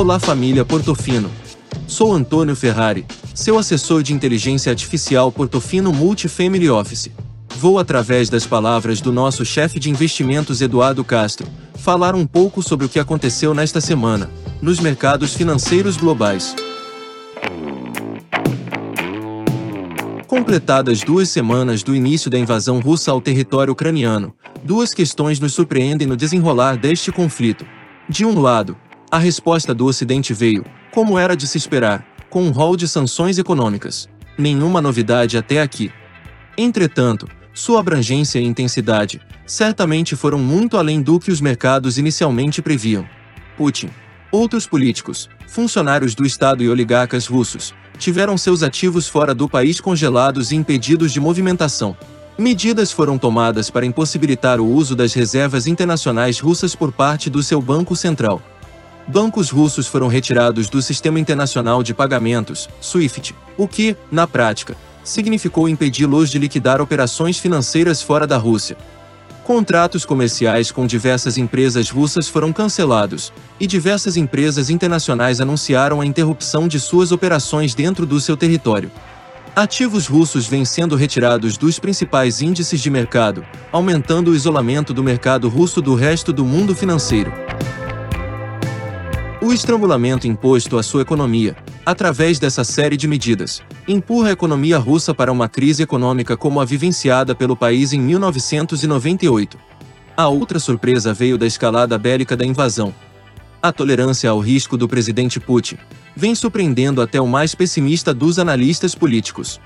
Olá família Portofino. Sou Antônio Ferrari, seu assessor de inteligência artificial Portofino Multifamily Office. Vou, através das palavras do nosso chefe de investimentos Eduardo Castro, falar um pouco sobre o que aconteceu nesta semana, nos mercados financeiros globais. Completadas duas semanas do início da invasão russa ao território ucraniano, duas questões nos surpreendem no desenrolar deste conflito. De um lado, a resposta do Ocidente veio, como era de se esperar, com um rol de sanções econômicas. Nenhuma novidade até aqui. Entretanto, sua abrangência e intensidade certamente foram muito além do que os mercados inicialmente previam. Putin, outros políticos, funcionários do Estado e oligarcas russos tiveram seus ativos fora do país congelados e impedidos de movimentação. Medidas foram tomadas para impossibilitar o uso das reservas internacionais russas por parte do seu Banco Central. Bancos russos foram retirados do Sistema Internacional de Pagamentos, SWIFT, o que, na prática, significou impedi-los de liquidar operações financeiras fora da Rússia. Contratos comerciais com diversas empresas russas foram cancelados, e diversas empresas internacionais anunciaram a interrupção de suas operações dentro do seu território. Ativos russos vêm sendo retirados dos principais índices de mercado, aumentando o isolamento do mercado russo do resto do mundo financeiro. O estrangulamento imposto à sua economia, através dessa série de medidas, empurra a economia russa para uma crise econômica como a vivenciada pelo país em 1998. A outra surpresa veio da escalada bélica da invasão. A tolerância ao risco do presidente Putin vem surpreendendo até o mais pessimista dos analistas políticos.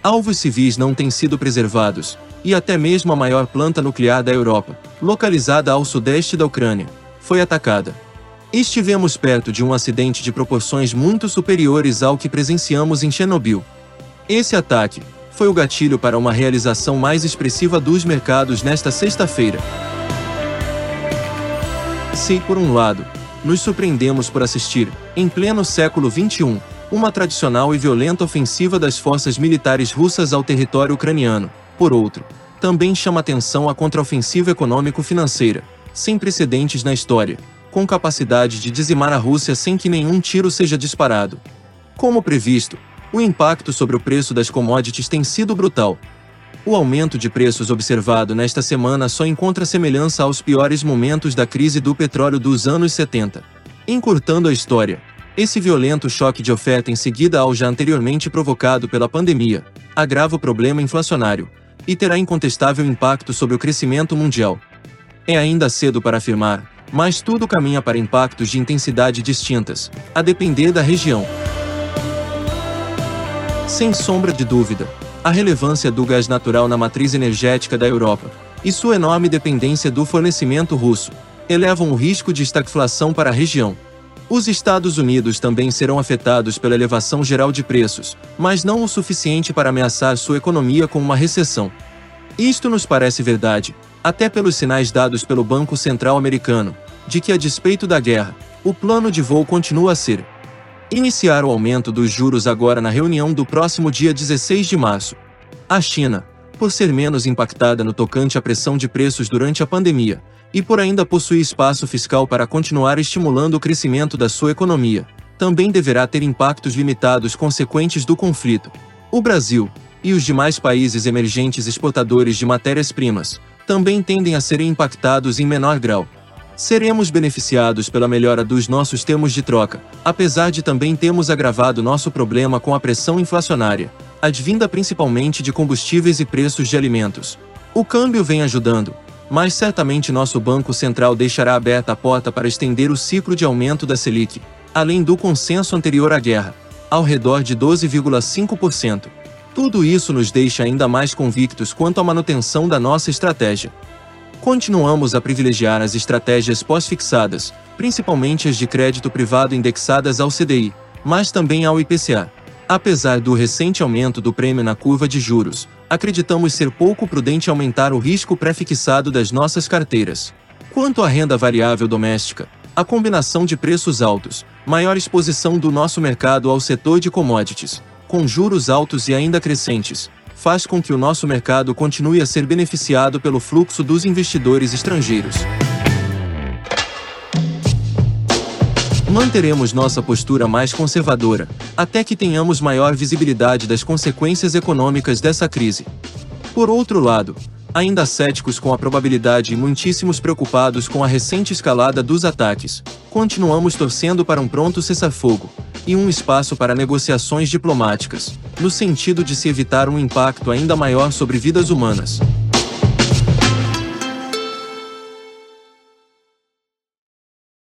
Alvos civis não têm sido preservados, e até mesmo a maior planta nuclear da Europa, localizada ao sudeste da Ucrânia, foi atacada. Estivemos perto de um acidente de proporções muito superiores ao que presenciamos em Chernobyl. Esse ataque foi o gatilho para uma realização mais expressiva dos mercados nesta sexta-feira. Se, por um lado, nos surpreendemos por assistir, em pleno século XXI, uma tradicional e violenta ofensiva das forças militares russas ao território ucraniano, por outro, também chama atenção a contraofensiva econômico-financeira, sem precedentes na história, com capacidade de dizimar a Rússia sem que nenhum tiro seja disparado. Como previsto, o impacto sobre o preço das commodities tem sido brutal. O aumento de preços observado nesta semana só encontra semelhança aos piores momentos da crise do petróleo dos anos 70. Encurtando a história, esse violento choque de oferta em seguida ao já anteriormente provocado pela pandemia, agrava o problema inflacionário e terá incontestável impacto sobre o crescimento mundial. É ainda cedo para afirmar, mas tudo caminha para impactos de intensidade distintas, a depender da região. Sem sombra de dúvida, a relevância do gás natural na matriz energética da Europa e sua enorme dependência do fornecimento russo elevam o risco de estagflação para a região. Os Estados Unidos também serão afetados pela elevação geral de preços, mas não o suficiente para ameaçar sua economia com uma recessão. Isto nos parece verdade, até pelos sinais dados pelo Banco Central americano, de que, a despeito da guerra, o plano de voo continua a ser iniciar o aumento dos juros agora na reunião do próximo dia 16 de março. A China, por ser menos impactada no tocante à pressão de preços durante a pandemia, e por ainda possuir espaço fiscal para continuar estimulando o crescimento da sua economia, também deverá ter impactos limitados consequentes do conflito. O Brasil, e os demais países emergentes exportadores de matérias-primas, também tendem a serem impactados em menor grau. Seremos beneficiados pela melhora dos nossos termos de troca, apesar de também termos agravado nosso problema com a pressão inflacionária, advinda principalmente de combustíveis e preços de alimentos. O câmbio vem ajudando, mas certamente nosso Banco Central deixará aberta a porta para estender o ciclo de aumento da Selic, além do consenso anterior à guerra, ao redor de 12,5%. Tudo isso nos deixa ainda mais convictos quanto à manutenção da nossa estratégia. Continuamos a privilegiar as estratégias pós-fixadas, principalmente as de crédito privado indexadas ao CDI, mas também ao IPCA. Apesar do recente aumento do prêmio na curva de juros, acreditamos ser pouco prudente aumentar o risco pré-fixado das nossas carteiras. Quanto à renda variável doméstica, a combinação de preços altos, maior exposição do nosso mercado ao setor de commodities, com juros altos e ainda crescentes, faz com que o nosso mercado continue a ser beneficiado pelo fluxo dos investidores estrangeiros. manteremos nossa postura mais conservadora, até que tenhamos maior visibilidade das consequências econômicas dessa crise. Por outro lado, ainda céticos com a probabilidade e muitíssimos preocupados com a recente escalada dos ataques, continuamos torcendo para um pronto cessar-fogo e um espaço para negociações diplomáticas, no sentido de se evitar um impacto ainda maior sobre vidas humanas.